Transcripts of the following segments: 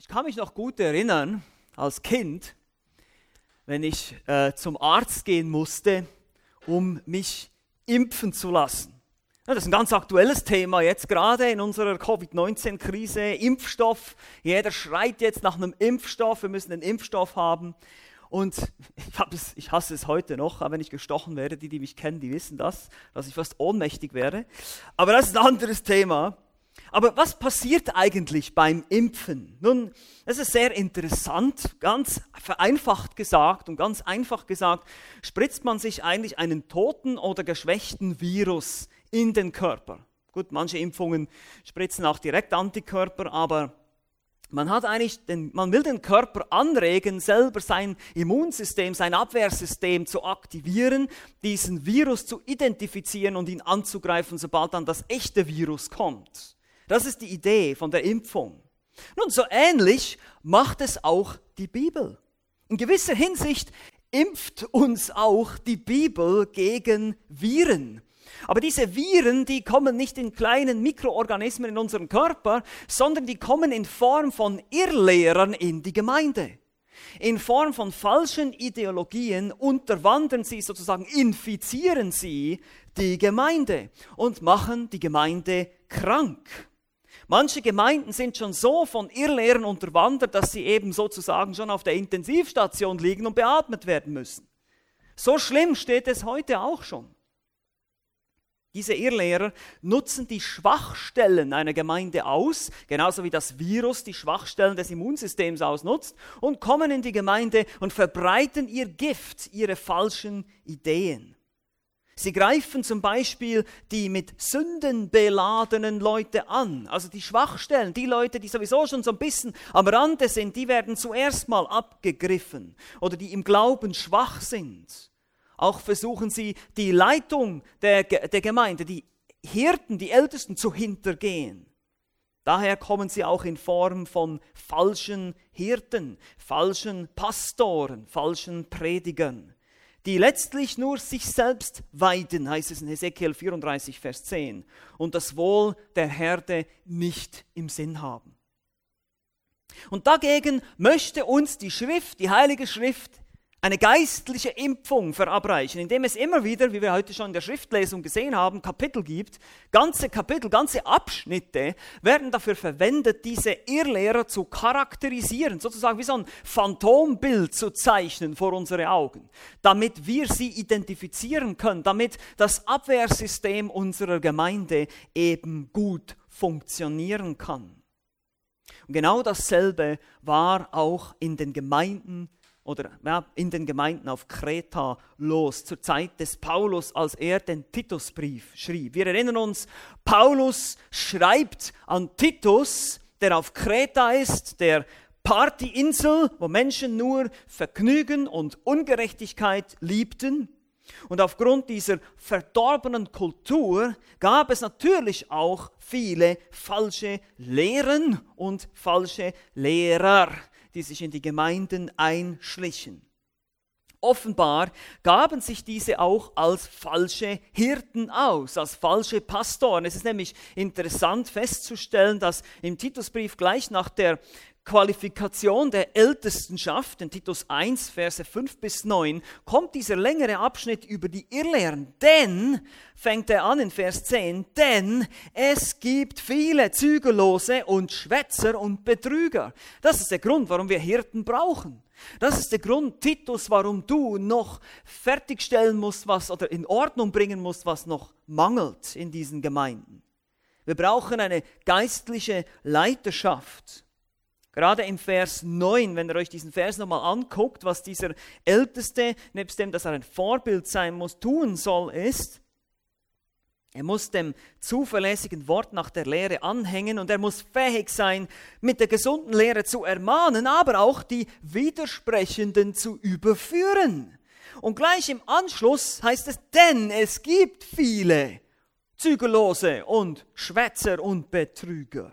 Ich kann mich noch gut erinnern, als Kind, wenn ich äh, zum Arzt gehen musste, um mich impfen zu lassen. Ja, das ist ein ganz aktuelles Thema jetzt gerade in unserer Covid-19-Krise. Impfstoff. Jeder schreit jetzt nach einem Impfstoff. Wir müssen einen Impfstoff haben. Und ich, es, ich hasse es heute noch, wenn ich gestochen werde. Die, die mich kennen, die wissen das, dass ich fast ohnmächtig wäre. Aber das ist ein anderes Thema. Aber was passiert eigentlich beim Impfen? Nun, es ist sehr interessant, ganz vereinfacht gesagt und ganz einfach gesagt, spritzt man sich eigentlich einen toten oder geschwächten Virus in den Körper. Gut, manche Impfungen spritzen auch direkt Antikörper, aber man hat eigentlich den, man will den Körper anregen, selber sein Immunsystem, sein Abwehrsystem zu aktivieren, diesen Virus zu identifizieren und ihn anzugreifen, sobald dann das echte Virus kommt. Das ist die Idee von der Impfung. Nun, so ähnlich macht es auch die Bibel. In gewisser Hinsicht impft uns auch die Bibel gegen Viren. Aber diese Viren, die kommen nicht in kleinen Mikroorganismen in unserem Körper, sondern die kommen in Form von Irrlehrern in die Gemeinde. In Form von falschen Ideologien unterwandern sie sozusagen, infizieren sie die Gemeinde und machen die Gemeinde krank. Manche Gemeinden sind schon so von Irrlehren unterwandert, dass sie eben sozusagen schon auf der Intensivstation liegen und beatmet werden müssen. So schlimm steht es heute auch schon. Diese Irrlehrer nutzen die Schwachstellen einer Gemeinde aus, genauso wie das Virus die Schwachstellen des Immunsystems ausnutzt, und kommen in die Gemeinde und verbreiten ihr Gift, ihre falschen Ideen. Sie greifen zum Beispiel die mit Sünden beladenen Leute an, also die Schwachstellen, die Leute, die sowieso schon so ein bisschen am Rande sind, die werden zuerst mal abgegriffen oder die im Glauben schwach sind. Auch versuchen sie, die Leitung der, der Gemeinde, die Hirten, die Ältesten zu hintergehen. Daher kommen sie auch in Form von falschen Hirten, falschen Pastoren, falschen Predigern die letztlich nur sich selbst weiden, heißt es in Hesekiel 34, Vers 10, und das Wohl der Herde nicht im Sinn haben. Und dagegen möchte uns die Schrift, die Heilige Schrift, eine geistliche Impfung verabreichen, indem es immer wieder, wie wir heute schon in der Schriftlesung gesehen haben, Kapitel gibt. Ganze Kapitel, ganze Abschnitte werden dafür verwendet, diese Irrlehrer zu charakterisieren, sozusagen wie so ein Phantombild zu zeichnen vor unsere Augen, damit wir sie identifizieren können, damit das Abwehrsystem unserer Gemeinde eben gut funktionieren kann. Und genau dasselbe war auch in den Gemeinden oder in den Gemeinden auf Kreta los, zur Zeit des Paulus, als er den Titusbrief schrieb. Wir erinnern uns, Paulus schreibt an Titus, der auf Kreta ist, der Partyinsel, wo Menschen nur Vergnügen und Ungerechtigkeit liebten. Und aufgrund dieser verdorbenen Kultur gab es natürlich auch viele falsche Lehren und falsche Lehrer die sich in die Gemeinden einschlichen. Offenbar gaben sich diese auch als falsche Hirten aus, als falsche Pastoren. Es ist nämlich interessant festzustellen, dass im Titusbrief gleich nach der Qualifikation der Ältestenschaft, in Titus 1, Verse 5 bis 9, kommt dieser längere Abschnitt über die Irrlehren. Denn, fängt er an in Vers 10, denn es gibt viele Zügellose und Schwätzer und Betrüger. Das ist der Grund, warum wir Hirten brauchen. Das ist der Grund, Titus, warum du noch fertigstellen musst, was oder in Ordnung bringen musst, was noch mangelt in diesen Gemeinden. Wir brauchen eine geistliche Leiterschaft. Gerade im Vers 9, wenn ihr euch diesen Vers nochmal anguckt, was dieser Älteste, nebst dem, dass er ein Vorbild sein muss, tun soll, ist, er muss dem zuverlässigen Wort nach der Lehre anhängen und er muss fähig sein, mit der gesunden Lehre zu ermahnen, aber auch die Widersprechenden zu überführen. Und gleich im Anschluss heißt es, denn es gibt viele Zügellose und Schwätzer und Betrüger.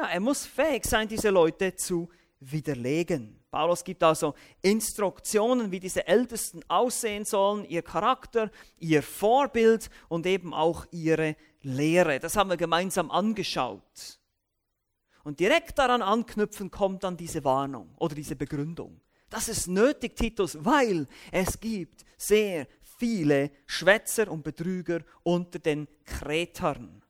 Ja, er muss fähig sein, diese Leute zu widerlegen. Paulus gibt also Instruktionen, wie diese Ältesten aussehen sollen, ihr Charakter, ihr Vorbild und eben auch ihre Lehre. Das haben wir gemeinsam angeschaut. Und direkt daran anknüpfen kommt dann diese Warnung oder diese Begründung. Das ist nötig, Titus, weil es gibt sehr viele Schwätzer und Betrüger unter den Kretern.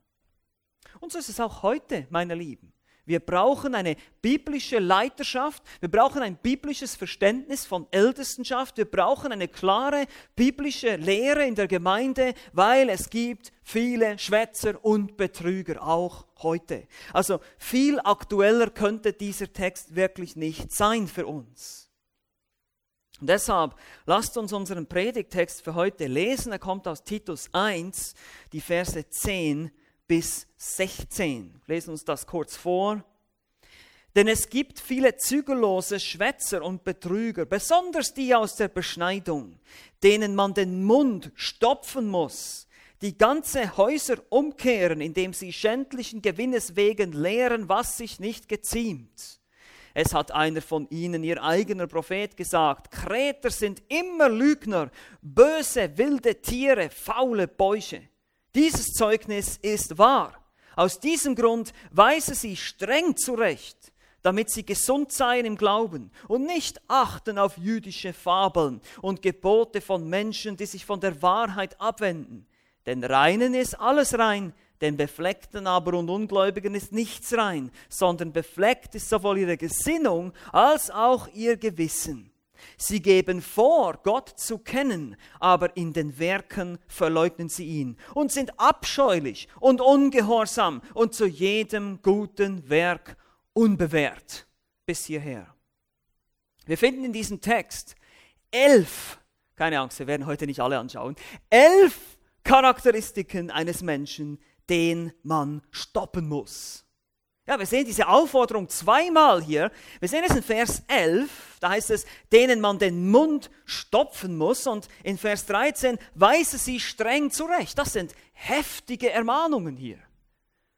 Und so ist es auch heute, meine Lieben. Wir brauchen eine biblische Leiterschaft, wir brauchen ein biblisches Verständnis von Ältestenschaft, wir brauchen eine klare biblische Lehre in der Gemeinde, weil es gibt viele Schwätzer und Betrüger auch heute. Also viel aktueller könnte dieser Text wirklich nicht sein für uns. Und deshalb lasst uns unseren Predigtext für heute lesen. Er kommt aus Titus 1, die Verse 10 bis 16. Lesen uns das kurz vor. Denn es gibt viele zügellose Schwätzer und Betrüger, besonders die aus der Beschneidung, denen man den Mund stopfen muss, die ganze Häuser umkehren, indem sie schändlichen Gewinnes wegen lehren, was sich nicht geziemt. Es hat einer von ihnen, ihr eigener Prophet, gesagt, Kreter sind immer Lügner, böse, wilde Tiere, faule Bäuche. Dieses Zeugnis ist wahr. Aus diesem Grund weise sie streng zurecht, damit sie gesund seien im Glauben und nicht achten auf jüdische Fabeln und Gebote von Menschen, die sich von der Wahrheit abwenden. Denn reinen ist alles rein, den Befleckten aber und Ungläubigen ist nichts rein, sondern befleckt ist sowohl ihre Gesinnung als auch ihr Gewissen. Sie geben vor, Gott zu kennen, aber in den Werken verleugnen sie ihn und sind abscheulich und ungehorsam und zu jedem guten Werk unbewährt. Bis hierher. Wir finden in diesem Text elf, keine Angst, wir werden heute nicht alle anschauen, elf Charakteristiken eines Menschen, den man stoppen muss. Ja, wir sehen diese Aufforderung zweimal hier. Wir sehen es in Vers 11, da heißt es, denen man den Mund stopfen muss. Und in Vers 13 weise sie streng zurecht. Das sind heftige Ermahnungen hier.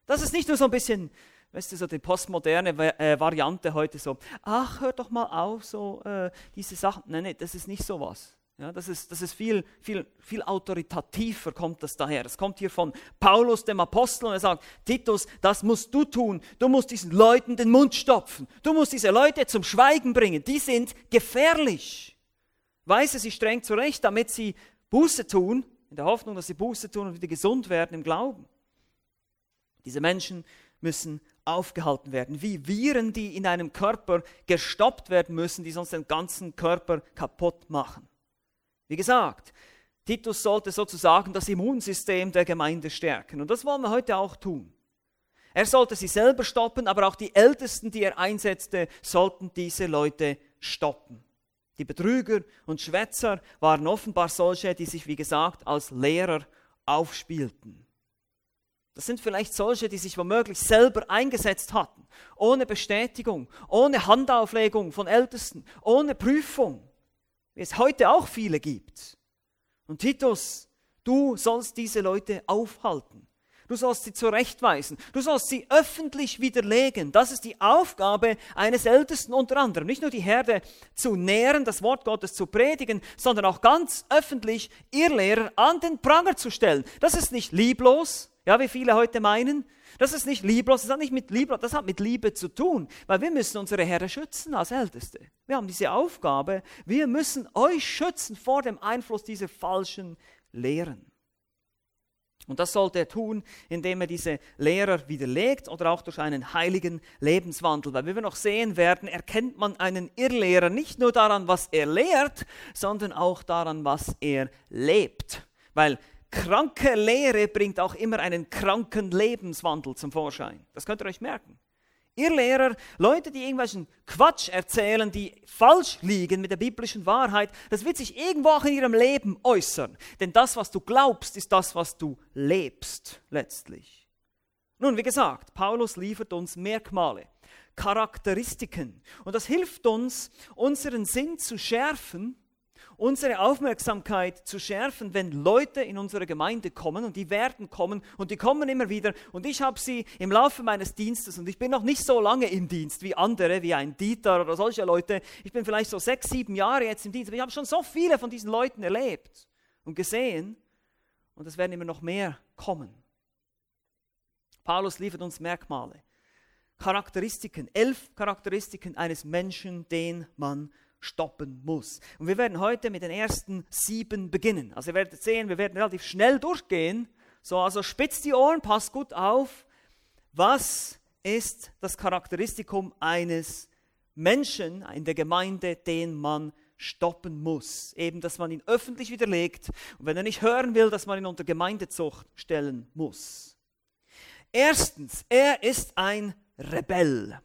Das ist nicht nur so ein bisschen, weißt du, so die postmoderne äh, Variante heute so, ach, hör doch mal auf, so äh, diese Sachen. Nein, nein, das ist nicht so was. Ja, das ist, das ist viel, viel, viel autoritativer, kommt das daher. Es kommt hier von Paulus, dem Apostel, und er sagt, Titus, das musst du tun. Du musst diesen Leuten den Mund stopfen. Du musst diese Leute zum Schweigen bringen. Die sind gefährlich. Weise sie streng zurecht, damit sie Buße tun, in der Hoffnung, dass sie Buße tun und wieder gesund werden im Glauben. Diese Menschen müssen aufgehalten werden, wie Viren, die in einem Körper gestoppt werden müssen, die sonst den ganzen Körper kaputt machen. Wie gesagt, Titus sollte sozusagen das Immunsystem der Gemeinde stärken. Und das wollen wir heute auch tun. Er sollte sie selber stoppen, aber auch die Ältesten, die er einsetzte, sollten diese Leute stoppen. Die Betrüger und Schwätzer waren offenbar solche, die sich, wie gesagt, als Lehrer aufspielten. Das sind vielleicht solche, die sich womöglich selber eingesetzt hatten, ohne Bestätigung, ohne Handauflegung von Ältesten, ohne Prüfung wie es heute auch viele gibt. Und Titus, du sollst diese Leute aufhalten. Du sollst sie zurechtweisen. Du sollst sie öffentlich widerlegen. Das ist die Aufgabe eines Ältesten unter anderem. Nicht nur die Herde zu nähren, das Wort Gottes zu predigen, sondern auch ganz öffentlich ihr Lehrer an den Pranger zu stellen. Das ist nicht lieblos, ja, wie viele heute meinen, das ist nicht lieblos, das hat nicht mit Liebe, das hat mit Liebe zu tun, weil wir müssen unsere Herren schützen als Älteste. Wir haben diese Aufgabe, wir müssen euch schützen vor dem Einfluss dieser falschen Lehren. Und das sollte er tun, indem er diese Lehrer widerlegt oder auch durch einen heiligen Lebenswandel. Weil wie wir noch sehen werden, erkennt man einen Irrlehrer nicht nur daran, was er lehrt, sondern auch daran, was er lebt. Weil kranke Lehre bringt auch immer einen kranken Lebenswandel zum Vorschein. Das könnt ihr euch merken. Ihr Lehrer, Leute, die irgendwelchen Quatsch erzählen, die falsch liegen mit der biblischen Wahrheit, das wird sich irgendwo auch in ihrem Leben äußern. Denn das, was du glaubst, ist das, was du lebst letztlich. Nun, wie gesagt, Paulus liefert uns Merkmale, Charakteristiken. Und das hilft uns, unseren Sinn zu schärfen unsere Aufmerksamkeit zu schärfen, wenn Leute in unsere Gemeinde kommen und die werden kommen und die kommen immer wieder und ich habe sie im Laufe meines Dienstes und ich bin noch nicht so lange im Dienst wie andere, wie ein Dieter oder solche Leute. Ich bin vielleicht so sechs, sieben Jahre jetzt im Dienst, aber ich habe schon so viele von diesen Leuten erlebt und gesehen und es werden immer noch mehr kommen. Paulus liefert uns Merkmale. Charakteristiken, elf Charakteristiken eines Menschen, den man stoppen muss. Und wir werden heute mit den ersten sieben beginnen. Also ihr werdet sehen, wir werden relativ schnell durchgehen. So, also spitzt die Ohren, passt gut auf. Was ist das Charakteristikum eines Menschen in der Gemeinde, den man stoppen muss? Eben, dass man ihn öffentlich widerlegt und wenn er nicht hören will, dass man ihn unter Gemeindezucht stellen muss. Erstens, er ist ein Rebell.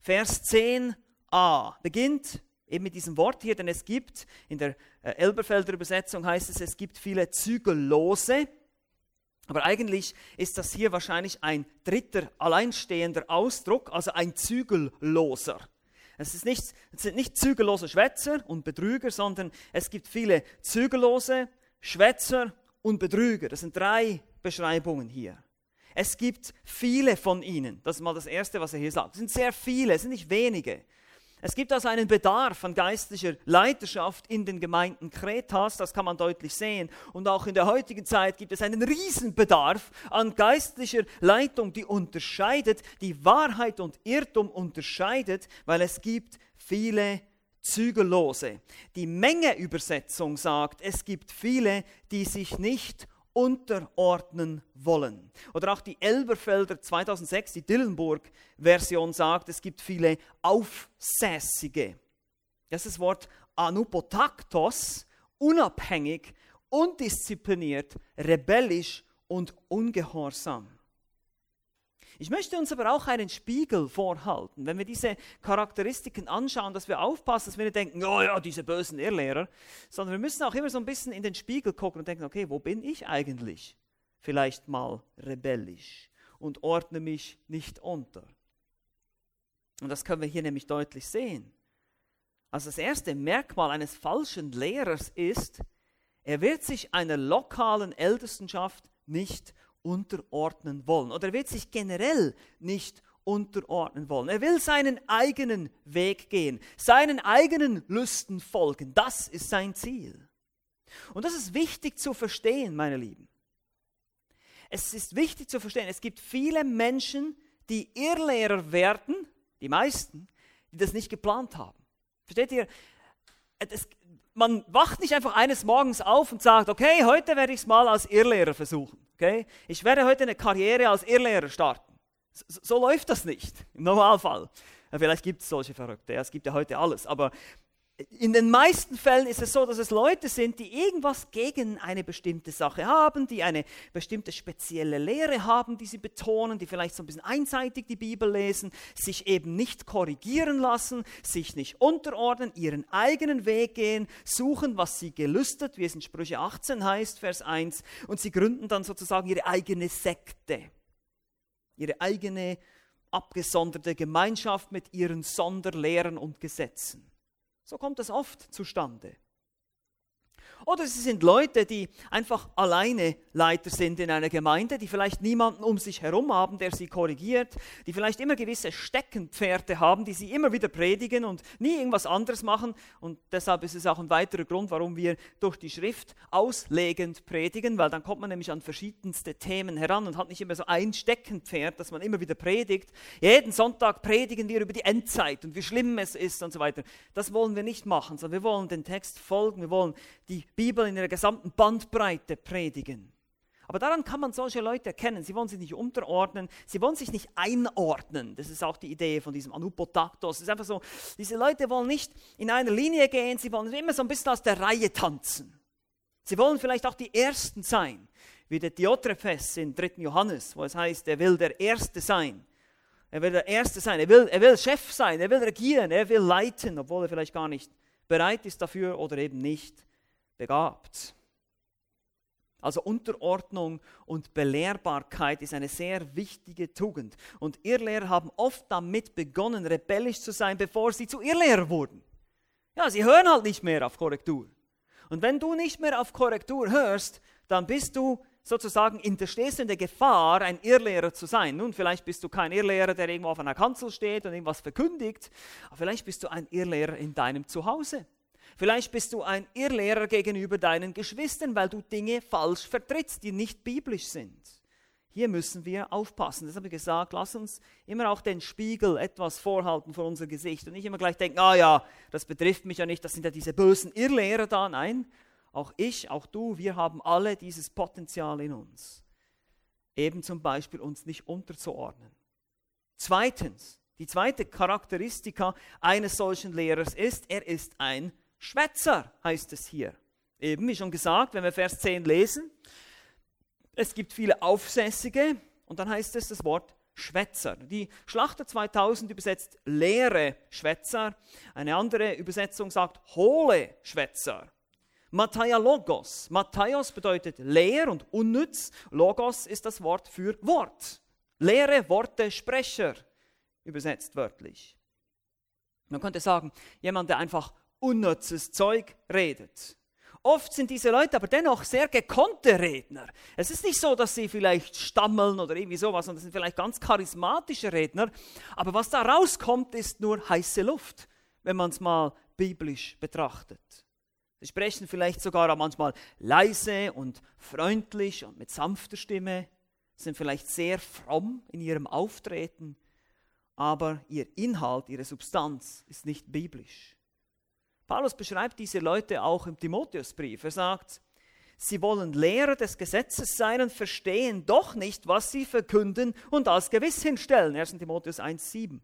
Vers 10a beginnt eben mit diesem Wort hier, denn es gibt, in der äh, Elberfelder Übersetzung heißt es, es gibt viele Zügellose. Aber eigentlich ist das hier wahrscheinlich ein dritter alleinstehender Ausdruck, also ein Zügelloser. Es, ist nicht, es sind nicht zügellose Schwätzer und Betrüger, sondern es gibt viele zügellose Schwätzer und Betrüger. Das sind drei Beschreibungen hier. Es gibt viele von ihnen. Das ist mal das Erste, was er hier sagt. Es sind sehr viele, es sind nicht wenige. Es gibt also einen Bedarf an geistlicher Leiterschaft in den Gemeinden Kretas, das kann man deutlich sehen. Und auch in der heutigen Zeit gibt es einen Riesenbedarf an geistlicher Leitung, die unterscheidet, die Wahrheit und Irrtum unterscheidet, weil es gibt viele Zügellose. Die Mengeübersetzung sagt, es gibt viele, die sich nicht unterordnen wollen. Oder auch die Elberfelder 2006, die Dillenburg-Version sagt, es gibt viele Aufsässige. Das ist das Wort anupotaktos, unabhängig, undiszipliniert, rebellisch und ungehorsam. Ich möchte uns aber auch einen Spiegel vorhalten. Wenn wir diese Charakteristiken anschauen, dass wir aufpassen, dass wir nicht denken, oh ja, diese bösen Irrlehrer, sondern wir müssen auch immer so ein bisschen in den Spiegel gucken und denken, okay, wo bin ich eigentlich? Vielleicht mal rebellisch und ordne mich nicht unter. Und das können wir hier nämlich deutlich sehen. Also das erste Merkmal eines falschen Lehrers ist, er wird sich einer lokalen Ältestenschaft nicht unterordnen wollen. Oder er wird sich generell nicht unterordnen wollen. Er will seinen eigenen Weg gehen, seinen eigenen Lüsten folgen. Das ist sein Ziel. Und das ist wichtig zu verstehen, meine Lieben. Es ist wichtig zu verstehen, es gibt viele Menschen, die Irrlehrer werden, die meisten, die das nicht geplant haben. Versteht ihr? Es, man wacht nicht einfach eines Morgens auf und sagt, okay, heute werde ich es mal als Irrlehrer versuchen. Okay? Ich werde heute eine Karriere als Irrlehrer starten. So, so läuft das nicht im Normalfall. Vielleicht gibt es solche Verrückte, es gibt ja heute alles, aber in den meisten Fällen ist es so, dass es Leute sind, die irgendwas gegen eine bestimmte Sache haben, die eine bestimmte spezielle Lehre haben, die sie betonen, die vielleicht so ein bisschen einseitig die Bibel lesen, sich eben nicht korrigieren lassen, sich nicht unterordnen, ihren eigenen Weg gehen, suchen, was sie gelüstet, wie es in Sprüche 18 heißt, Vers 1, und sie gründen dann sozusagen ihre eigene Sekte, ihre eigene abgesonderte Gemeinschaft mit ihren Sonderlehren und Gesetzen. So kommt es oft zustande. Oder sie sind Leute, die einfach alleine Leiter sind in einer Gemeinde, die vielleicht niemanden um sich herum haben, der sie korrigiert, die vielleicht immer gewisse Steckenpferde haben, die sie immer wieder predigen und nie irgendwas anderes machen. Und deshalb ist es auch ein weiterer Grund, warum wir durch die Schrift auslegend predigen, weil dann kommt man nämlich an verschiedenste Themen heran und hat nicht immer so ein Steckenpferd, das man immer wieder predigt. Jeden Sonntag predigen wir über die Endzeit und wie schlimm es ist und so weiter. Das wollen wir nicht machen, sondern wir wollen den Text folgen, wir wollen die Bibel in ihrer gesamten Bandbreite predigen. Aber daran kann man solche Leute erkennen. Sie wollen sich nicht unterordnen, sie wollen sich nicht einordnen. Das ist auch die Idee von diesem Anupotaktos. Es ist einfach so, diese Leute wollen nicht in einer Linie gehen, sie wollen immer so ein bisschen aus der Reihe tanzen. Sie wollen vielleicht auch die Ersten sein, wie der Diotrephes in 3. Johannes, wo es heißt, er will der Erste sein. Er will der Erste sein, er will, er will Chef sein, er will regieren, er will leiten, obwohl er vielleicht gar nicht bereit ist dafür oder eben nicht begabt. Also Unterordnung und Belehrbarkeit ist eine sehr wichtige Tugend. Und Irrlehrer haben oft damit begonnen, rebellisch zu sein, bevor sie zu Irrlehrer wurden. Ja, sie hören halt nicht mehr auf Korrektur. Und wenn du nicht mehr auf Korrektur hörst, dann bist du sozusagen in der, der Gefahr, ein Irrlehrer zu sein. Nun, vielleicht bist du kein Irrlehrer, der irgendwo auf einer Kanzel steht und irgendwas verkündigt, aber vielleicht bist du ein Irrlehrer in deinem Zuhause. Vielleicht bist du ein Irrlehrer gegenüber deinen Geschwistern, weil du Dinge falsch vertrittst, die nicht biblisch sind. Hier müssen wir aufpassen. Das habe ich gesagt, lass uns immer auch den Spiegel etwas vorhalten vor unser Gesicht und nicht immer gleich denken, ah ja, das betrifft mich ja nicht, das sind ja diese bösen Irrlehrer da. Nein, auch ich, auch du, wir haben alle dieses Potenzial in uns. Eben zum Beispiel uns nicht unterzuordnen. Zweitens, die zweite Charakteristika eines solchen Lehrers ist, er ist ein Schwätzer, heißt es hier. Eben, wie schon gesagt, wenn wir Vers 10 lesen, es gibt viele Aufsässige und dann heißt es das Wort Schwätzer. Die Schlachter 2000 übersetzt leere Schwätzer, eine andere Übersetzung sagt hohle Schwätzer. Logos. Matthäus bedeutet leer und unnütz. Logos ist das Wort für Wort. Leere Worte, Sprecher, übersetzt wörtlich. Man könnte sagen, jemand, der einfach unnützes Zeug redet. Oft sind diese Leute aber dennoch sehr gekonnte Redner. Es ist nicht so, dass sie vielleicht stammeln oder irgendwie sowas, sondern es sind vielleicht ganz charismatische Redner. Aber was da rauskommt, ist nur heiße Luft, wenn man es mal biblisch betrachtet. Sie sprechen vielleicht sogar manchmal leise und freundlich und mit sanfter Stimme, sind vielleicht sehr fromm in ihrem Auftreten, aber ihr Inhalt, ihre Substanz ist nicht biblisch. Paulus beschreibt diese Leute auch im Timotheusbrief. Er sagt, sie wollen Lehrer des Gesetzes sein und verstehen doch nicht, was sie verkünden und als gewiss hinstellen. 1. Timotheus 1,7.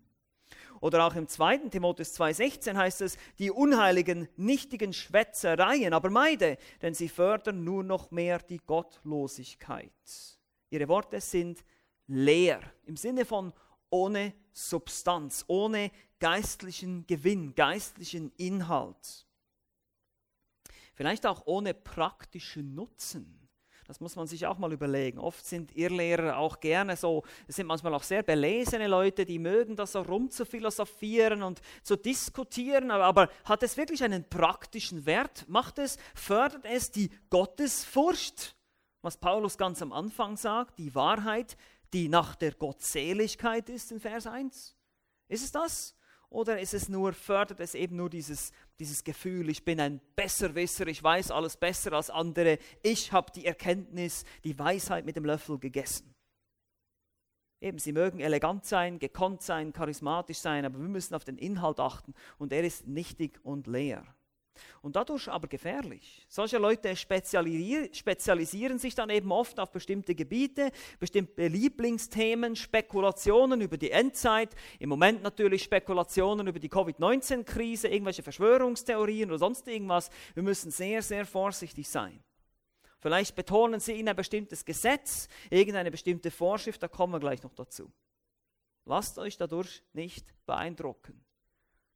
Oder auch im 2. Timotheus 2,16 heißt es, die unheiligen, nichtigen Schwätzereien aber meide, denn sie fördern nur noch mehr die Gottlosigkeit. Ihre Worte sind leer, im Sinne von ohne Substanz, ohne geistlichen Gewinn, geistlichen Inhalt. Vielleicht auch ohne praktischen Nutzen. Das muss man sich auch mal überlegen. Oft sind Irrlehrer auch gerne so, es sind manchmal auch sehr belesene Leute, die mögen das so rumzuphilosophieren und zu diskutieren, aber, hat es wirklich einen praktischen Wert? Macht es, fördert es die Gottesfurcht? Was Paulus ganz am Anfang sagt, die Wahrheit, die nach der Gottseligkeit ist in Vers 1? Ist es das? Oder ist es nur, fördert es eben nur dieses, dieses Gefühl, ich bin ein Besserwisser, ich weiß alles besser als andere, ich habe die Erkenntnis, die Weisheit mit dem Löffel gegessen. Eben, sie mögen elegant sein, gekonnt sein, charismatisch sein, aber wir müssen auf den Inhalt achten und er ist nichtig und leer. Und dadurch aber gefährlich. Solche Leute spezialisieren sich dann eben oft auf bestimmte Gebiete, bestimmte Lieblingsthemen, Spekulationen über die Endzeit, im Moment natürlich Spekulationen über die Covid-19-Krise, irgendwelche Verschwörungstheorien oder sonst irgendwas. Wir müssen sehr, sehr vorsichtig sein. Vielleicht betonen sie in ein bestimmtes Gesetz, irgendeine bestimmte Vorschrift, da kommen wir gleich noch dazu. Lasst euch dadurch nicht beeindrucken.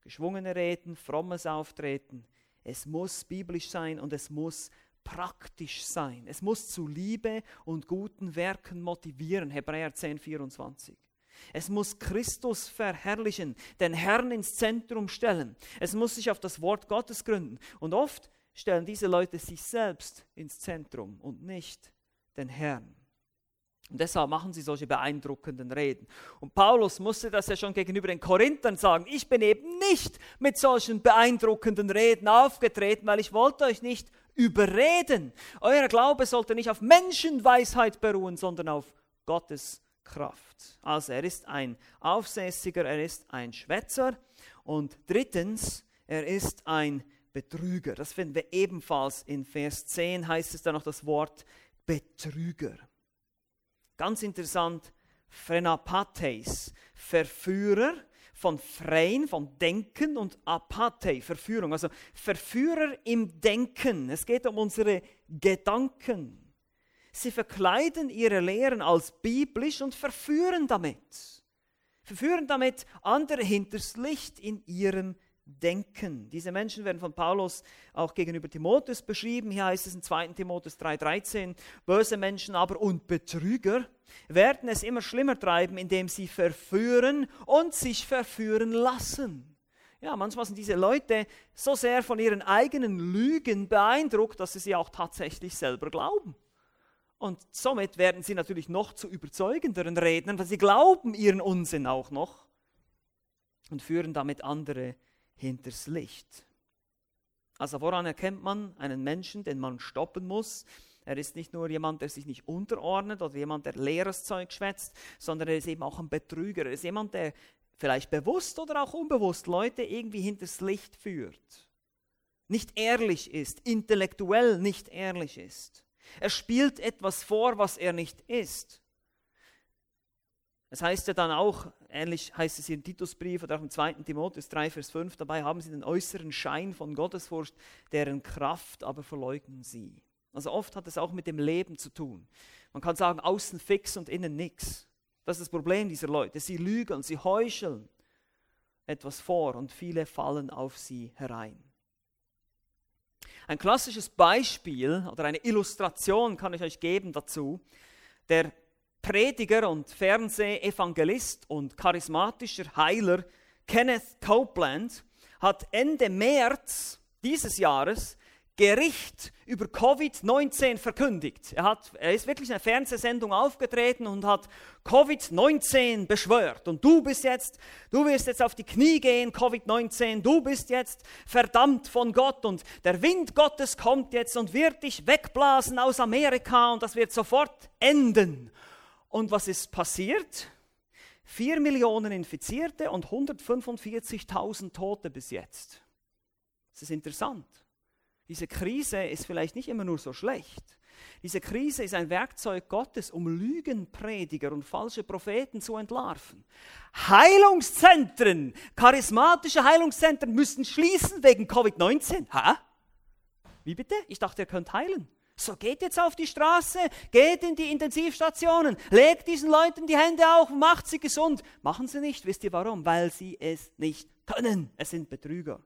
Geschwungene Reden, frommes Auftreten, es muss biblisch sein und es muss praktisch sein. Es muss zu Liebe und guten Werken motivieren. Hebräer 10, 24. Es muss Christus verherrlichen, den Herrn ins Zentrum stellen. Es muss sich auf das Wort Gottes gründen. Und oft stellen diese Leute sich selbst ins Zentrum und nicht den Herrn. Und deshalb machen sie solche beeindruckenden Reden. Und Paulus musste das ja schon gegenüber den Korinthern sagen. Ich bin eben nicht mit solchen beeindruckenden Reden aufgetreten, weil ich wollte euch nicht überreden. Euer Glaube sollte nicht auf Menschenweisheit beruhen, sondern auf Gottes Kraft. Also er ist ein Aufsässiger, er ist ein Schwätzer. Und drittens, er ist ein Betrüger. Das finden wir ebenfalls in Vers 10, heißt es da noch das Wort Betrüger. Ganz interessant, Phrenapatheis, Verführer von Freien, von Denken und Apathei, Verführung. Also Verführer im Denken. Es geht um unsere Gedanken. Sie verkleiden ihre Lehren als biblisch und verführen damit. Verführen damit andere hinters Licht in ihrem denken. Diese Menschen werden von Paulus auch gegenüber Timotheus beschrieben. Hier heißt es in 2. Timotheus 3,13: Böse Menschen aber und Betrüger werden es immer schlimmer treiben, indem sie verführen und sich verführen lassen. Ja, manchmal sind diese Leute so sehr von ihren eigenen Lügen beeindruckt, dass sie sie auch tatsächlich selber glauben. Und somit werden sie natürlich noch zu überzeugenderen Rednern, weil sie glauben ihren Unsinn auch noch und führen damit andere hinters Licht. Also woran erkennt man einen Menschen, den man stoppen muss? Er ist nicht nur jemand, der sich nicht unterordnet oder jemand, der leeres Zeug schwätzt, sondern er ist eben auch ein Betrüger. Er ist jemand, der vielleicht bewusst oder auch unbewusst Leute irgendwie hinters Licht führt. Nicht ehrlich ist, intellektuell nicht ehrlich ist. Er spielt etwas vor, was er nicht ist. Es heißt ja dann auch, ähnlich heißt es hier im Titusbrief oder auch im 2. Timotheus 3, Vers 5, dabei haben sie den äußeren Schein von Gottesfurcht, deren Kraft aber verleugnen sie. Also oft hat es auch mit dem Leben zu tun. Man kann sagen, außen fix und innen nix. Das ist das Problem dieser Leute. Sie lügen, sie heucheln etwas vor und viele fallen auf sie herein. Ein klassisches Beispiel oder eine Illustration kann ich euch geben dazu. Der Prediger und Fernsehevangelist und charismatischer Heiler Kenneth Copeland hat Ende März dieses Jahres Gericht über Covid-19 verkündigt. Er, hat, er ist wirklich in einer Fernsehsendung aufgetreten und hat Covid-19 beschwört. Und du bist jetzt, du wirst jetzt auf die Knie gehen, Covid-19, du bist jetzt verdammt von Gott und der Wind Gottes kommt jetzt und wird dich wegblasen aus Amerika und das wird sofort enden. Und was ist passiert? Vier Millionen Infizierte und 145.000 Tote bis jetzt. Das ist interessant. Diese Krise ist vielleicht nicht immer nur so schlecht. Diese Krise ist ein Werkzeug Gottes, um Lügenprediger und falsche Propheten zu entlarven. Heilungszentren, charismatische Heilungszentren müssen schließen wegen Covid-19. Ha? Wie bitte? Ich dachte, ihr könnt heilen. So geht jetzt auf die Straße, geht in die Intensivstationen, legt diesen Leuten die Hände auf, macht sie gesund. Machen sie nicht. Wisst ihr warum? Weil sie es nicht können. Es sind Betrüger.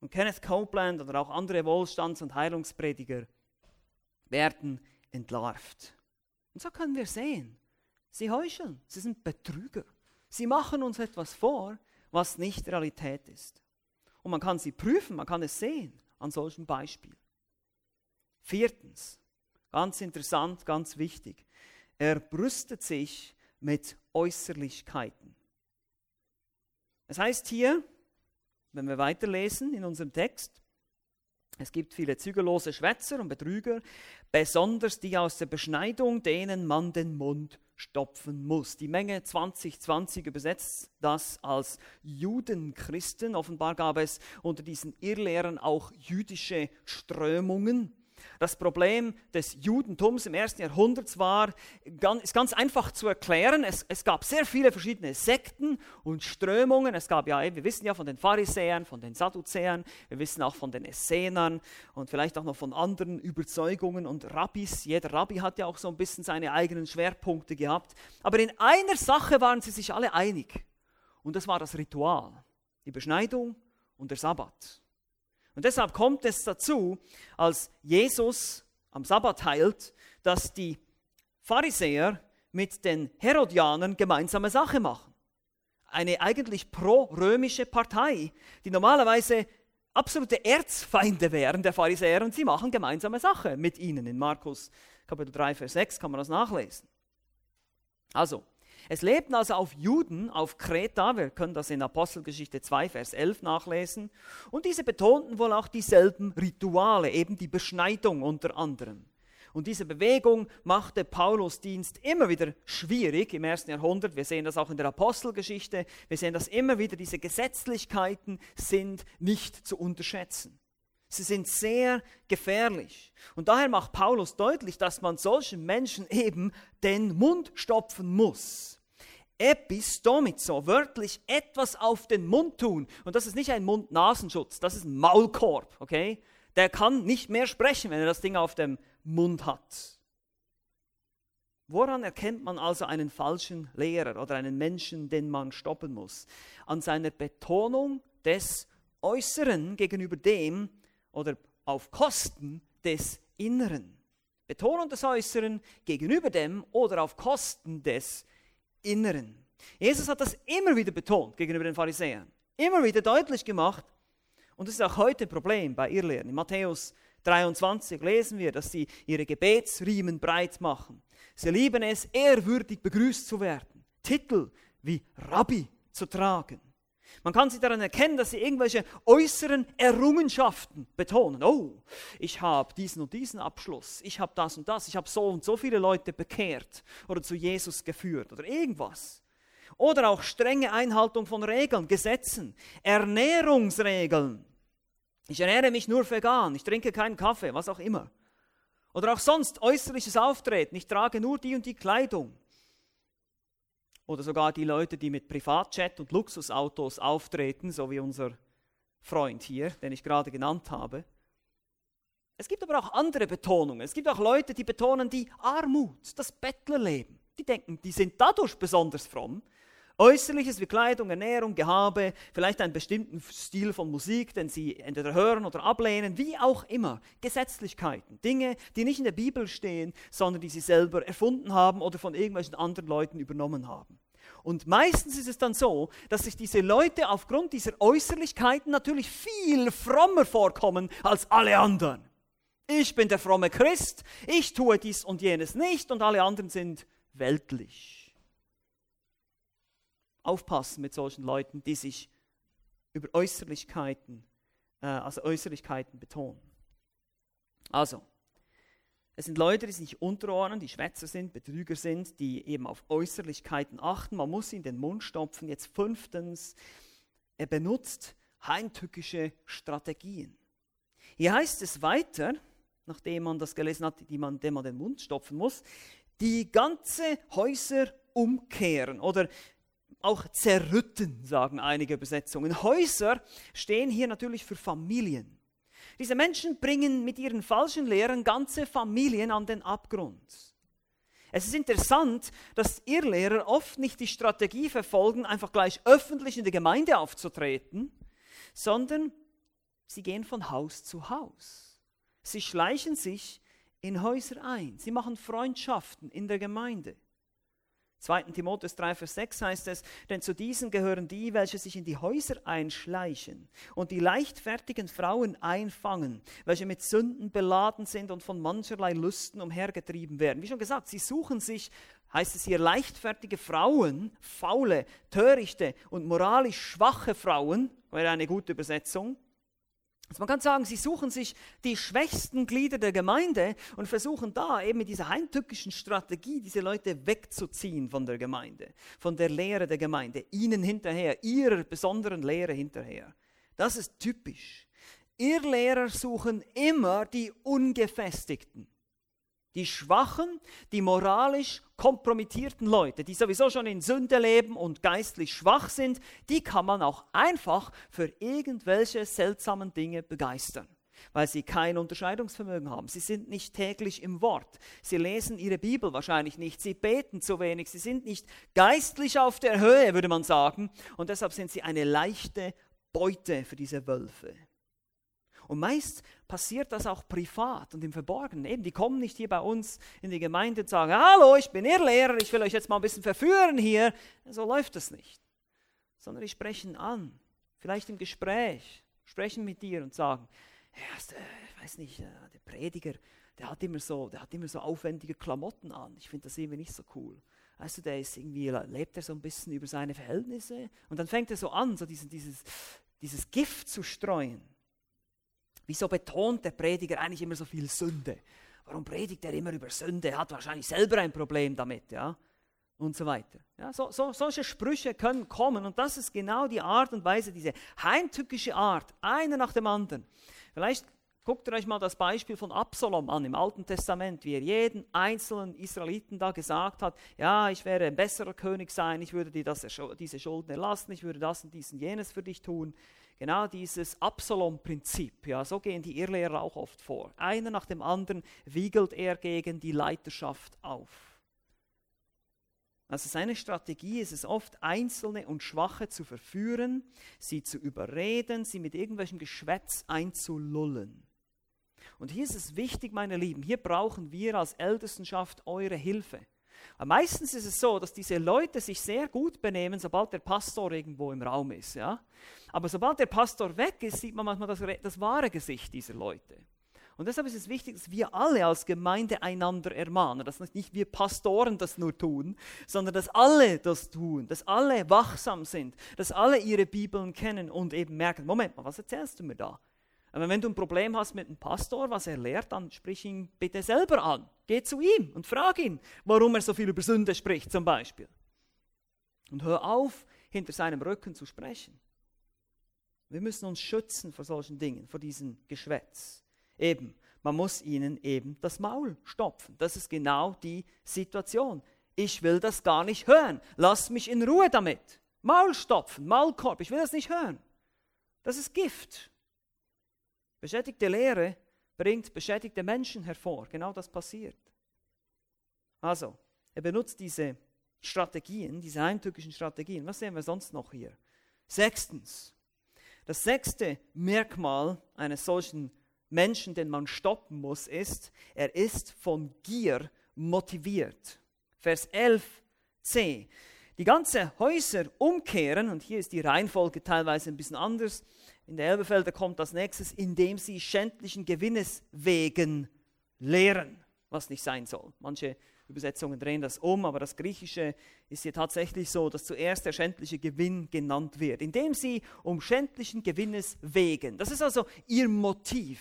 Und Kenneth Copeland oder auch andere Wohlstands- und Heilungsprediger werden entlarvt. Und so können wir sehen, sie heucheln, sie sind Betrüger. Sie machen uns etwas vor, was nicht Realität ist. Und man kann sie prüfen, man kann es sehen an solchen Beispielen. Viertens, ganz interessant, ganz wichtig, er brüstet sich mit Äußerlichkeiten. Es heißt hier, wenn wir weiterlesen in unserem Text, es gibt viele zügellose Schwätzer und Betrüger, besonders die aus der Beschneidung, denen man den Mund stopfen muss. Die Menge 2020 übersetzt das als Judenchristen. Offenbar gab es unter diesen Irrlehrern auch jüdische Strömungen. Das Problem des Judentums im ersten Jahrhundert war, ist ganz einfach zu erklären. Es, es, gab sehr viele verschiedene Sekten und Strömungen. Es gab ja, wir wissen ja von den Pharisäern, von den Sadduzäern, wir wissen auch von den Essenern und vielleicht auch noch von anderen Überzeugungen und Rabbis. Jeder Rabbi hat ja auch so ein bisschen seine eigenen Schwerpunkte gehabt. Aber in einer Sache waren sie sich alle einig. Und das war das Ritual, die Beschneidung und der Sabbat. Und deshalb kommt es dazu, als Jesus am Sabbat heilt, dass die Pharisäer mit den Herodianern gemeinsame Sache machen. Eine eigentlich pro-römische Partei, die normalerweise absolute Erzfeinde wären der Pharisäer und sie machen gemeinsame Sache mit ihnen. In Markus Kapitel 3, Vers 6 kann man das nachlesen. Also, es lebten also auf Juden auf Kreta, wir können das in Apostelgeschichte 2, Vers 11 nachlesen, und diese betonten wohl auch dieselben Rituale, eben die Beschneidung unter anderem. Und diese Bewegung machte Paulus Dienst immer wieder schwierig im ersten Jahrhundert. Wir sehen das auch in der Apostelgeschichte. Wir sehen das immer wieder. Diese Gesetzlichkeiten sind nicht zu unterschätzen. Sie sind sehr gefährlich. Und daher macht Paulus deutlich, dass man solchen Menschen eben den Mund stopfen muss. Epistomizo, wörtlich etwas auf den Mund tun. Und das ist nicht ein Mund-Nasenschutz, das ist ein Maulkorb, okay? Der kann nicht mehr sprechen, wenn er das Ding auf dem Mund hat. Woran erkennt man also einen falschen Lehrer oder einen Menschen, den man stoppen muss? An seiner Betonung des Äußeren gegenüber dem oder auf Kosten des Inneren. Betonung des Äußeren gegenüber dem oder auf Kosten des Inneren. Jesus hat das immer wieder betont gegenüber den Pharisäern. Immer wieder deutlich gemacht. Und das ist auch heute ein Problem bei Irrlehren. In Matthäus 23 lesen wir, dass sie ihre Gebetsriemen breit machen. Sie lieben es, ehrwürdig begrüßt zu werden. Titel wie Rabbi zu tragen. Man kann sie daran erkennen, dass sie irgendwelche äußeren Errungenschaften betonen. Oh, ich habe diesen und diesen Abschluss, ich habe das und das, ich habe so und so viele Leute bekehrt oder zu Jesus geführt oder irgendwas. Oder auch strenge Einhaltung von Regeln, Gesetzen, Ernährungsregeln. Ich ernähre mich nur vegan, ich trinke keinen Kaffee, was auch immer. Oder auch sonst äußerliches Auftreten, ich trage nur die und die Kleidung. Oder sogar die Leute, die mit Privatjet und Luxusautos auftreten, so wie unser Freund hier, den ich gerade genannt habe. Es gibt aber auch andere Betonungen. Es gibt auch Leute, die betonen die Armut, das Bettlerleben. Die denken, die sind dadurch besonders fromm, Äußerliches wie Kleidung, Ernährung, Gehabe, vielleicht einen bestimmten Stil von Musik, den sie entweder hören oder ablehnen, wie auch immer. Gesetzlichkeiten, Dinge, die nicht in der Bibel stehen, sondern die sie selber erfunden haben oder von irgendwelchen anderen Leuten übernommen haben. Und meistens ist es dann so, dass sich diese Leute aufgrund dieser Äußerlichkeiten natürlich viel frommer vorkommen als alle anderen. Ich bin der fromme Christ, ich tue dies und jenes nicht und alle anderen sind weltlich aufpassen mit solchen Leuten, die sich über Äußerlichkeiten, äh, also Äußerlichkeiten betonen. Also, es sind Leute, die sich unterordnen, die Schwätzer sind, Betrüger sind, die eben auf Äußerlichkeiten achten. Man muss in den Mund stopfen. Jetzt fünftens, er benutzt heimtückische Strategien. Hier heißt es weiter, nachdem man das gelesen hat, die man, dem man den Mund stopfen muss, die ganze Häuser umkehren oder auch zerrütten, sagen einige Übersetzungen. Häuser stehen hier natürlich für Familien. Diese Menschen bringen mit ihren falschen Lehren ganze Familien an den Abgrund. Es ist interessant, dass Irrlehrer oft nicht die Strategie verfolgen, einfach gleich öffentlich in der Gemeinde aufzutreten, sondern sie gehen von Haus zu Haus. Sie schleichen sich in Häuser ein. Sie machen Freundschaften in der Gemeinde. 2. Timotheus 3, Vers 6 heißt es, denn zu diesen gehören die, welche sich in die Häuser einschleichen und die leichtfertigen Frauen einfangen, welche mit Sünden beladen sind und von mancherlei Lüsten umhergetrieben werden. Wie schon gesagt, sie suchen sich, heißt es hier, leichtfertige Frauen, faule, törichte und moralisch schwache Frauen, wäre eine gute Übersetzung, also man kann sagen, sie suchen sich die schwächsten Glieder der Gemeinde und versuchen da eben mit dieser heimtückischen Strategie diese Leute wegzuziehen von der Gemeinde, von der Lehre der Gemeinde, ihnen hinterher, ihrer besonderen Lehre hinterher. Das ist typisch. Ihr Lehrer suchen immer die Ungefestigten. Die schwachen, die moralisch kompromittierten Leute, die sowieso schon in Sünde leben und geistlich schwach sind, die kann man auch einfach für irgendwelche seltsamen Dinge begeistern, weil sie kein Unterscheidungsvermögen haben. Sie sind nicht täglich im Wort. Sie lesen ihre Bibel wahrscheinlich nicht. Sie beten zu wenig. Sie sind nicht geistlich auf der Höhe, würde man sagen. Und deshalb sind sie eine leichte Beute für diese Wölfe. Und meist passiert das auch privat und im Verborgenen. Eben, die kommen nicht hier bei uns in die Gemeinde und sagen, hallo, ich bin Ihr Lehrer, ich will euch jetzt mal ein bisschen verführen hier. So läuft das nicht. Sondern die sprechen an, vielleicht im Gespräch, sprechen mit dir und sagen, ja, ich weiß nicht, äh, der Prediger, der hat immer so, der hat immer so aufwendige Klamotten an. Ich finde das irgendwie nicht so cool. Weißt du, der ist irgendwie, lebt er so ein bisschen über seine Verhältnisse und dann fängt er so an, so dieses, dieses, dieses Gift zu streuen. Wieso betont der Prediger eigentlich immer so viel Sünde? Warum predigt er immer über Sünde? Er hat wahrscheinlich selber ein Problem damit, ja? Und so weiter. Ja, so, so, solche Sprüche können kommen und das ist genau die Art und Weise, diese heimtückische Art, einer nach dem anderen. Vielleicht guckt ihr euch mal das Beispiel von Absalom an im Alten Testament, wie er jeden einzelnen Israeliten da gesagt hat, ja, ich wäre ein besserer König sein, ich würde dir das, diese Schulden erlassen, ich würde das und dies und jenes für dich tun. Genau dieses Absalom-Prinzip, ja, so gehen die Irrlehrer auch oft vor. Einer nach dem anderen wiegelt er gegen die Leiterschaft auf. Also seine Strategie ist es oft, Einzelne und Schwache zu verführen, sie zu überreden, sie mit irgendwelchem Geschwätz einzulullen. Und hier ist es wichtig, meine Lieben, hier brauchen wir als Ältestenschaft eure Hilfe. Aber meistens ist es so, dass diese Leute sich sehr gut benehmen, sobald der Pastor irgendwo im Raum ist. Ja? Aber sobald der Pastor weg ist, sieht man manchmal das, das wahre Gesicht dieser Leute. Und deshalb ist es wichtig, dass wir alle als Gemeinde einander ermahnen, dass nicht wir Pastoren das nur tun, sondern dass alle das tun, dass alle wachsam sind, dass alle ihre Bibeln kennen und eben merken, Moment mal, was erzählst du mir da? Aber wenn du ein Problem hast mit einem Pastor, was er lehrt, dann sprich ihn bitte selber an. Geh zu ihm und frag ihn, warum er so viel über Sünde spricht zum Beispiel. Und hör auf, hinter seinem Rücken zu sprechen. Wir müssen uns schützen vor solchen Dingen, vor diesem Geschwätz. Eben, man muss ihnen eben das Maul stopfen. Das ist genau die Situation. Ich will das gar nicht hören. Lass mich in Ruhe damit. Maul stopfen, Maulkorb, ich will das nicht hören. Das ist Gift. Beschädigte Lehre bringt beschädigte Menschen hervor. Genau das passiert. Also, er benutzt diese Strategien, diese eintückischen Strategien. Was sehen wir sonst noch hier? Sechstens. Das sechste Merkmal eines solchen Menschen, den man stoppen muss, ist, er ist von Gier motiviert. Vers 11c. Die ganze Häuser umkehren, und hier ist die Reihenfolge teilweise ein bisschen anders. In der Elbefelder kommt das nächstes, indem sie schändlichen Gewinnes wegen lehren, was nicht sein soll. Manche Übersetzungen drehen das um, aber das Griechische ist hier tatsächlich so, dass zuerst der schändliche Gewinn genannt wird, indem sie um schändlichen Gewinnes wegen. Das ist also ihr Motiv.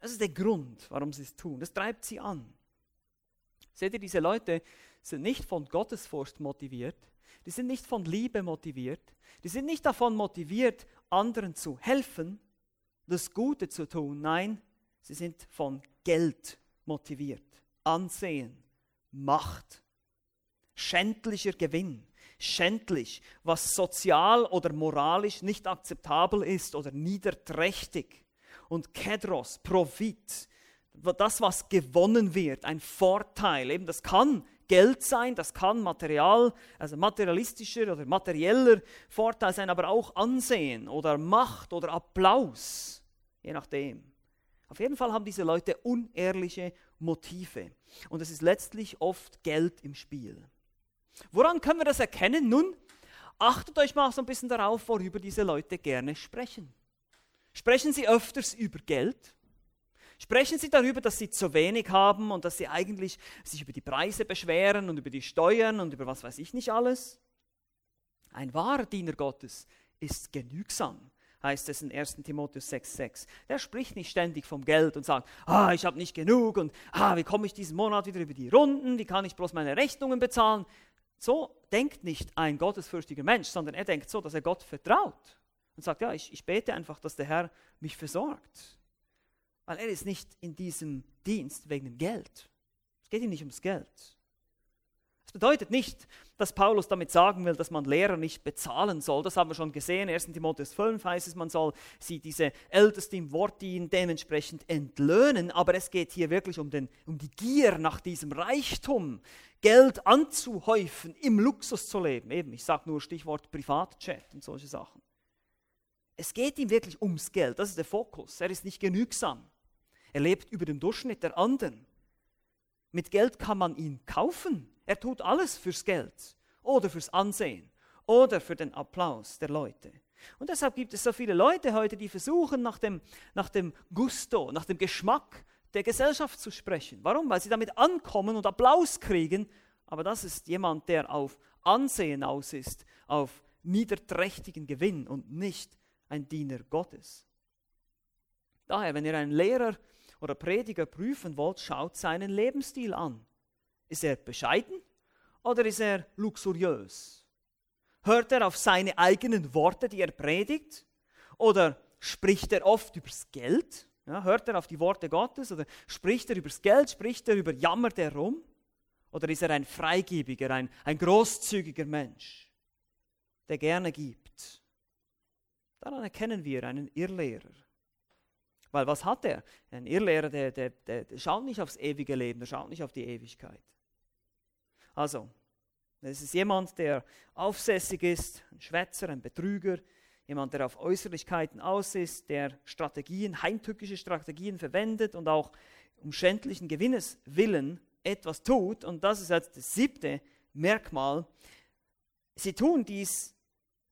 Das ist der Grund, warum sie es tun. Das treibt sie an. Seht ihr, diese Leute sind nicht von Gottesfurcht motiviert, die sind nicht von Liebe motiviert, die sind nicht davon motiviert, anderen zu helfen, das Gute zu tun. Nein, sie sind von Geld motiviert. Ansehen, Macht, schändlicher Gewinn, schändlich, was sozial oder moralisch nicht akzeptabel ist oder niederträchtig und Kedros, Profit, das, was gewonnen wird, ein Vorteil. Eben, das kann Geld sein, das kann Material, also materialistischer oder materieller Vorteil sein, aber auch Ansehen oder Macht oder Applaus, je nachdem. Auf jeden Fall haben diese Leute unehrliche Motive und es ist letztlich oft Geld im Spiel. Woran können wir das erkennen? Nun, achtet euch mal so ein bisschen darauf, worüber diese Leute gerne sprechen. Sprechen Sie öfters über Geld? Sprechen Sie darüber, dass Sie zu wenig haben und dass Sie eigentlich sich über die Preise beschweren und über die Steuern und über was weiß ich nicht alles? Ein wahrer Diener Gottes ist genügsam, heißt es in 1 Timotheus 6,6. Der spricht nicht ständig vom Geld und sagt, ah, ich habe nicht genug und ah, wie komme ich diesen Monat wieder über die Runden, wie kann ich bloß meine Rechnungen bezahlen? So denkt nicht ein gottesfürchtiger Mensch, sondern er denkt so, dass er Gott vertraut und sagt, ja, ich, ich bete einfach, dass der Herr mich versorgt. Weil er ist nicht in diesem Dienst wegen dem Geld. Es geht ihm nicht ums Geld. Bedeutet nicht, dass Paulus damit sagen will, dass man Lehrer nicht bezahlen soll. Das haben wir schon gesehen. 1. Timotheus 5 heißt es, man soll sie, diese Ältesten im Wort dienen, dementsprechend entlöhnen. Aber es geht hier wirklich um, den, um die Gier nach diesem Reichtum, Geld anzuhäufen, im Luxus zu leben. Eben, ich sage nur Stichwort Privatchat und solche Sachen. Es geht ihm wirklich ums Geld, das ist der Fokus. Er ist nicht genügsam. Er lebt über dem Durchschnitt der anderen. Mit Geld kann man ihn kaufen. Er tut alles fürs Geld oder fürs Ansehen oder für den Applaus der Leute. Und deshalb gibt es so viele Leute heute, die versuchen, nach dem, nach dem Gusto, nach dem Geschmack der Gesellschaft zu sprechen. Warum? Weil sie damit ankommen und Applaus kriegen. Aber das ist jemand, der auf Ansehen aus ist, auf niederträchtigen Gewinn und nicht ein Diener Gottes. Daher, wenn ihr einen Lehrer oder Prediger prüfen wollt, schaut seinen Lebensstil an. Ist er bescheiden oder ist er luxuriös? Hört er auf seine eigenen Worte, die er predigt? Oder spricht er oft übers Geld? Ja, hört er auf die Worte Gottes? Oder spricht er übers Geld? Spricht er über, jammert er rum? Oder ist er ein freigebiger, ein, ein großzügiger Mensch, der gerne gibt? Daran erkennen wir einen Irrlehrer. Weil was hat er? Ein Irrlehrer, der, der, der, der schaut nicht aufs ewige Leben, der schaut nicht auf die Ewigkeit. Also, es ist jemand, der aufsässig ist, ein Schwätzer, ein Betrüger, jemand, der auf Äußerlichkeiten aus ist, der Strategien, heimtückische Strategien verwendet und auch um schändlichen Gewinnes willen etwas tut. Und das ist jetzt das siebte Merkmal. Sie tun dies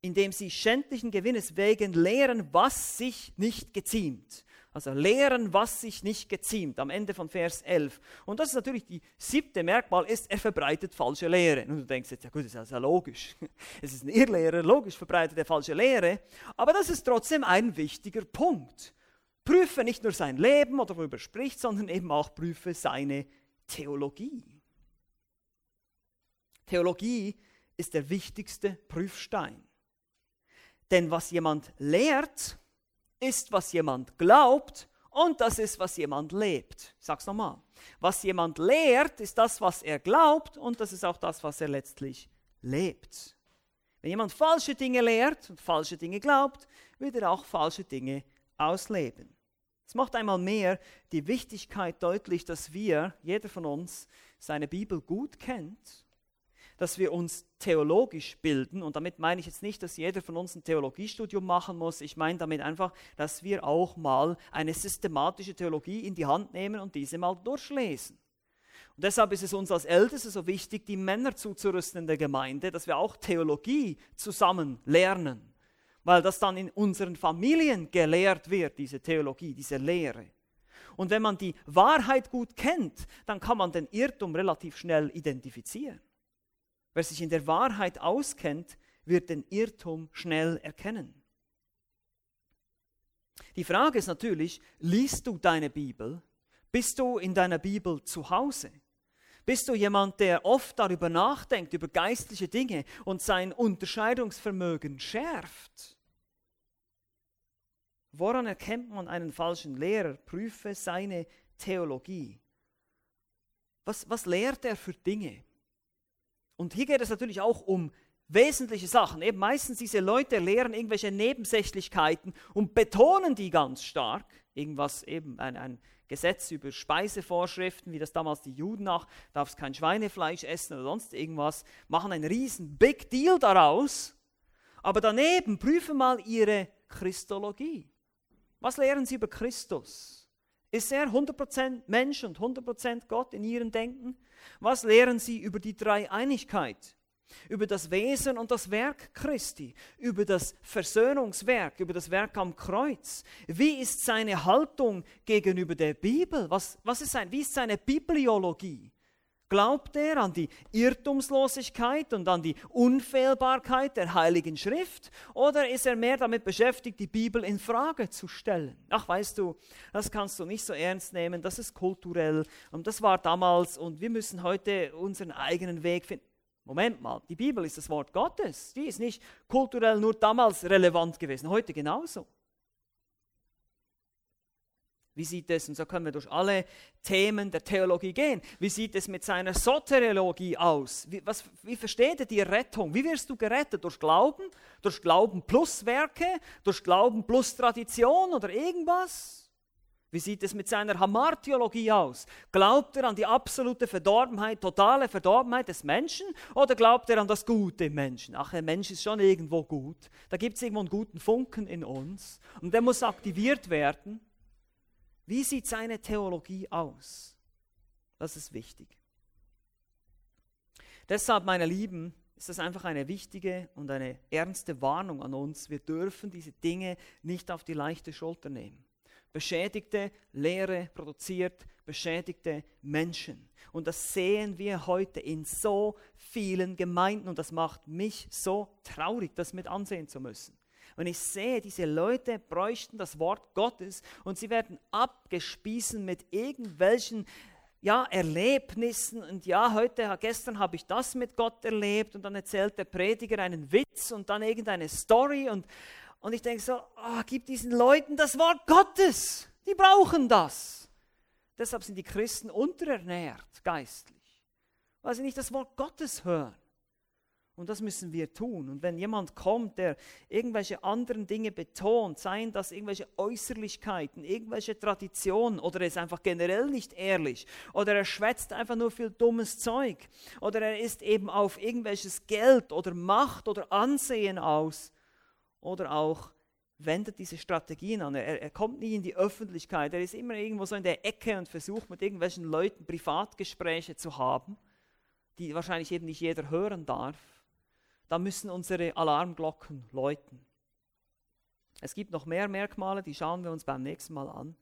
indem sie schändlichen Gewinnes wegen lehren, was sich nicht geziemt. Also lehren, was sich nicht geziemt, am Ende von Vers 11. Und das ist natürlich die siebte Merkmal, ist, er verbreitet falsche Lehre. Und du denkst jetzt, ja gut, das ist ja logisch. Es ist ein Irrlehrer, logisch verbreitet er falsche Lehre. Aber das ist trotzdem ein wichtiger Punkt. Prüfe nicht nur sein Leben oder worüber er spricht, sondern eben auch prüfe seine Theologie. Theologie ist der wichtigste Prüfstein. Denn was jemand lehrt, ist, was jemand glaubt und das ist, was jemand lebt. Ich sag's nochmal. Was jemand lehrt, ist das, was er glaubt und das ist auch das, was er letztlich lebt. Wenn jemand falsche Dinge lehrt und falsche Dinge glaubt, wird er auch falsche Dinge ausleben. Es macht einmal mehr die Wichtigkeit deutlich, dass wir, jeder von uns, seine Bibel gut kennt dass wir uns theologisch bilden. Und damit meine ich jetzt nicht, dass jeder von uns ein Theologiestudium machen muss. Ich meine damit einfach, dass wir auch mal eine systematische Theologie in die Hand nehmen und diese mal durchlesen. Und deshalb ist es uns als Älteste so wichtig, die Männer zuzurüsten in der Gemeinde, dass wir auch Theologie zusammen lernen. Weil das dann in unseren Familien gelehrt wird, diese Theologie, diese Lehre. Und wenn man die Wahrheit gut kennt, dann kann man den Irrtum relativ schnell identifizieren. Wer sich in der Wahrheit auskennt, wird den Irrtum schnell erkennen. Die Frage ist natürlich, liest du deine Bibel? Bist du in deiner Bibel zu Hause? Bist du jemand, der oft darüber nachdenkt, über geistliche Dinge und sein Unterscheidungsvermögen schärft? Woran erkennt man einen falschen Lehrer? Prüfe seine Theologie. Was, was lehrt er für Dinge? Und hier geht es natürlich auch um wesentliche Sachen. Eben meistens diese Leute lehren irgendwelche Nebensächlichkeiten und betonen die ganz stark. Irgendwas eben, ein, ein Gesetz über Speisevorschriften, wie das damals die Juden nach, darfst kein Schweinefleisch essen oder sonst irgendwas, machen einen riesen Big Deal daraus. Aber daneben prüfen mal ihre Christologie. Was lehren sie über Christus? Ist er 100% Mensch und 100% Gott in ihrem Denken? Was lehren sie über die Dreieinigkeit? Über das Wesen und das Werk Christi, über das Versöhnungswerk, über das Werk am Kreuz. Wie ist seine Haltung gegenüber der Bibel? Was, was ist sein, wie ist seine Bibliologie? Glaubt er an die Irrtumslosigkeit und an die Unfehlbarkeit der Heiligen Schrift oder ist er mehr damit beschäftigt, die Bibel in Frage zu stellen? Ach, weißt du, das kannst du nicht so ernst nehmen, das ist kulturell und das war damals und wir müssen heute unseren eigenen Weg finden. Moment mal, die Bibel ist das Wort Gottes, die ist nicht kulturell nur damals relevant gewesen, heute genauso. Wie sieht es, und so können wir durch alle Themen der Theologie gehen, wie sieht es mit seiner Soteriologie aus? Wie, was, wie versteht er die Rettung? Wie wirst du gerettet? Durch Glauben? Durch Glauben plus Werke? Durch Glauben plus Tradition oder irgendwas? Wie sieht es mit seiner Hamartheologie aus? Glaubt er an die absolute Verdorbenheit, totale Verdorbenheit des Menschen oder glaubt er an das Gute im Menschen? Ach, der Mensch ist schon irgendwo gut. Da gibt es irgendwo einen guten Funken in uns und der muss aktiviert werden. Wie sieht seine Theologie aus? Das ist wichtig. Deshalb, meine Lieben, ist das einfach eine wichtige und eine ernste Warnung an uns. Wir dürfen diese Dinge nicht auf die leichte Schulter nehmen. Beschädigte Lehre produziert beschädigte Menschen. Und das sehen wir heute in so vielen Gemeinden und das macht mich so traurig, das mit ansehen zu müssen. Und ich sehe, diese Leute bräuchten das Wort Gottes und sie werden abgespießen mit irgendwelchen ja, Erlebnissen und ja, heute, gestern habe ich das mit Gott erlebt und dann erzählt der Prediger einen Witz und dann irgendeine Story und, und ich denke so, oh, gib diesen Leuten das Wort Gottes, die brauchen das. Deshalb sind die Christen unterernährt geistlich, weil sie nicht das Wort Gottes hören. Und das müssen wir tun. Und wenn jemand kommt, der irgendwelche anderen Dinge betont, seien das irgendwelche Äußerlichkeiten, irgendwelche Traditionen oder er ist einfach generell nicht ehrlich oder er schwätzt einfach nur viel dummes Zeug oder er ist eben auf irgendwelches Geld oder Macht oder Ansehen aus oder auch wendet diese Strategien an. Er, er kommt nie in die Öffentlichkeit, er ist immer irgendwo so in der Ecke und versucht mit irgendwelchen Leuten Privatgespräche zu haben, die wahrscheinlich eben nicht jeder hören darf da müssen unsere Alarmglocken läuten. Es gibt noch mehr Merkmale, die schauen wir uns beim nächsten Mal an.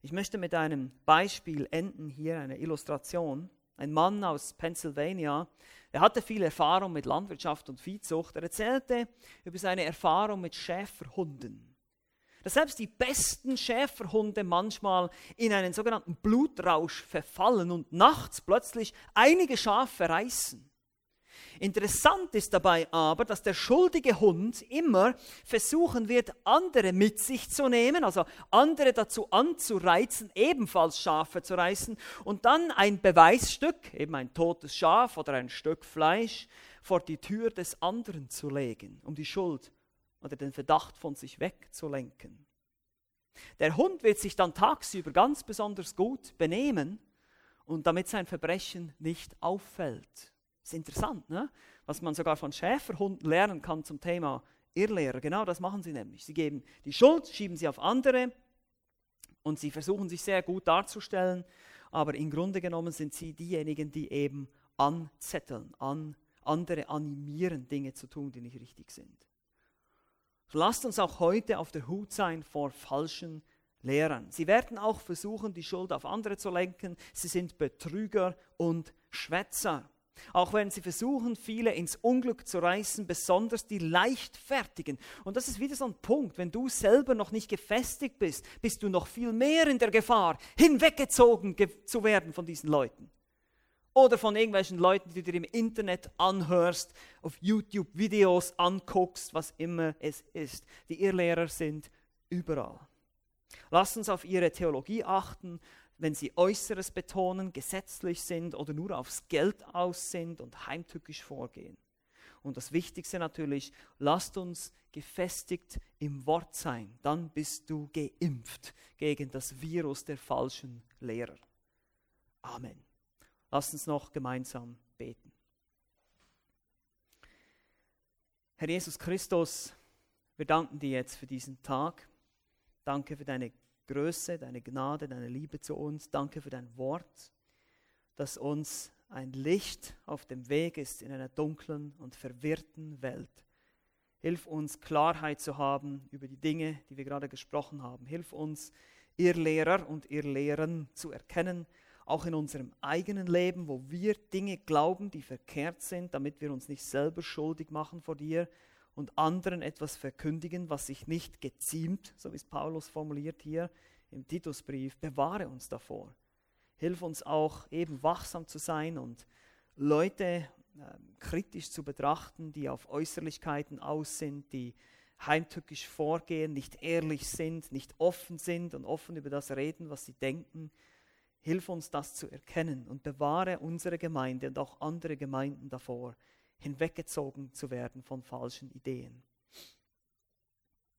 Ich möchte mit einem Beispiel enden, hier eine Illustration. Ein Mann aus Pennsylvania, er hatte viel Erfahrung mit Landwirtschaft und Viehzucht. Er erzählte über seine Erfahrung mit Schäferhunden dass selbst die besten Schäferhunde manchmal in einen sogenannten Blutrausch verfallen und nachts plötzlich einige Schafe reißen. Interessant ist dabei aber, dass der schuldige Hund immer versuchen wird, andere mit sich zu nehmen, also andere dazu anzureizen, ebenfalls Schafe zu reißen und dann ein Beweisstück, eben ein totes Schaf oder ein Stück Fleisch, vor die Tür des anderen zu legen, um die Schuld oder den Verdacht von sich wegzulenken. Der Hund wird sich dann tagsüber ganz besonders gut benehmen und damit sein Verbrechen nicht auffällt. Das ist interessant, ne? was man sogar von Schäferhunden lernen kann zum Thema Irrlehrer. Genau das machen sie nämlich. Sie geben die Schuld, schieben sie auf andere und sie versuchen sich sehr gut darzustellen, aber im Grunde genommen sind sie diejenigen, die eben anzetteln, an, andere animieren, Dinge zu tun, die nicht richtig sind. Lasst uns auch heute auf der Hut sein vor falschen Lehrern. Sie werden auch versuchen, die Schuld auf andere zu lenken. Sie sind Betrüger und Schwätzer. Auch wenn sie versuchen, viele ins Unglück zu reißen, besonders die Leichtfertigen. Und das ist wieder so ein Punkt. Wenn du selber noch nicht gefestigt bist, bist du noch viel mehr in der Gefahr, hinweggezogen zu werden von diesen Leuten. Oder von irgendwelchen Leuten, die du dir im Internet anhörst, auf YouTube Videos anguckst, was immer es ist. Die Irrlehrer sind überall. Lass uns auf ihre Theologie achten, wenn sie Äußeres betonen, gesetzlich sind oder nur aufs Geld aus sind und heimtückisch vorgehen. Und das Wichtigste natürlich, lasst uns gefestigt im Wort sein. Dann bist du geimpft gegen das Virus der falschen Lehrer. Amen. Lasst uns noch gemeinsam beten. Herr Jesus Christus, wir danken dir jetzt für diesen Tag. Danke für deine Größe, deine Gnade, deine Liebe zu uns. Danke für dein Wort, das uns ein Licht auf dem Weg ist in einer dunklen und verwirrten Welt. Hilf uns, Klarheit zu haben über die Dinge, die wir gerade gesprochen haben. Hilf uns, ihr Lehrer und ihr Lehren zu erkennen auch in unserem eigenen Leben, wo wir Dinge glauben, die verkehrt sind, damit wir uns nicht selber schuldig machen vor dir und anderen etwas verkündigen, was sich nicht geziemt, so wie es Paulus formuliert hier im Titusbrief. Bewahre uns davor. Hilf uns auch eben wachsam zu sein und Leute äh, kritisch zu betrachten, die auf Äußerlichkeiten aus sind, die heimtückisch vorgehen, nicht ehrlich sind, nicht offen sind und offen über das reden, was sie denken. Hilf uns das zu erkennen und bewahre unsere Gemeinde und auch andere Gemeinden davor, hinweggezogen zu werden von falschen Ideen.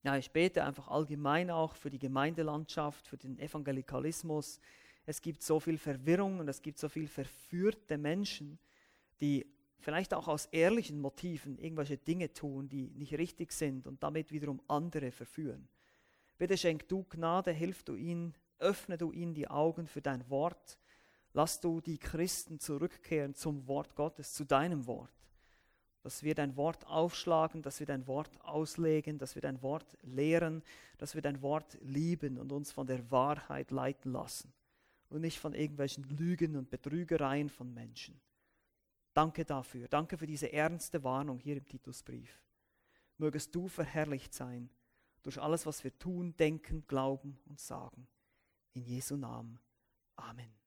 Ja, ich bete einfach allgemein auch für die Gemeindelandschaft, für den Evangelikalismus. Es gibt so viel Verwirrung und es gibt so viel verführte Menschen, die vielleicht auch aus ehrlichen Motiven irgendwelche Dinge tun, die nicht richtig sind und damit wiederum andere verführen. Bitte schenk du Gnade, hilf du ihnen, öffne du ihnen die Augen für dein Wort. Lass du die Christen zurückkehren zum Wort Gottes, zu deinem Wort. Dass wir dein Wort aufschlagen, dass wir dein Wort auslegen, dass wir dein Wort lehren, dass wir dein Wort lieben und uns von der Wahrheit leiten lassen und nicht von irgendwelchen Lügen und Betrügereien von Menschen. Danke dafür. Danke für diese ernste Warnung hier im Titusbrief. Mögest du verherrlicht sein durch alles, was wir tun, denken, glauben und sagen. In Jesu Namen. Amen.